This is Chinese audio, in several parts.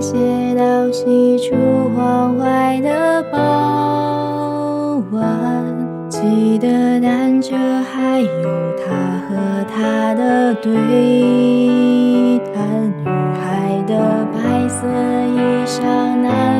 写到西出黄淮的傍晚，记得单车，还有他和他的对谈。女孩的白色衣裳，男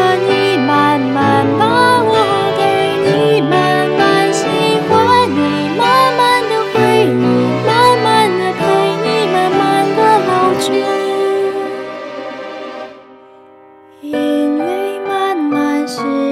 是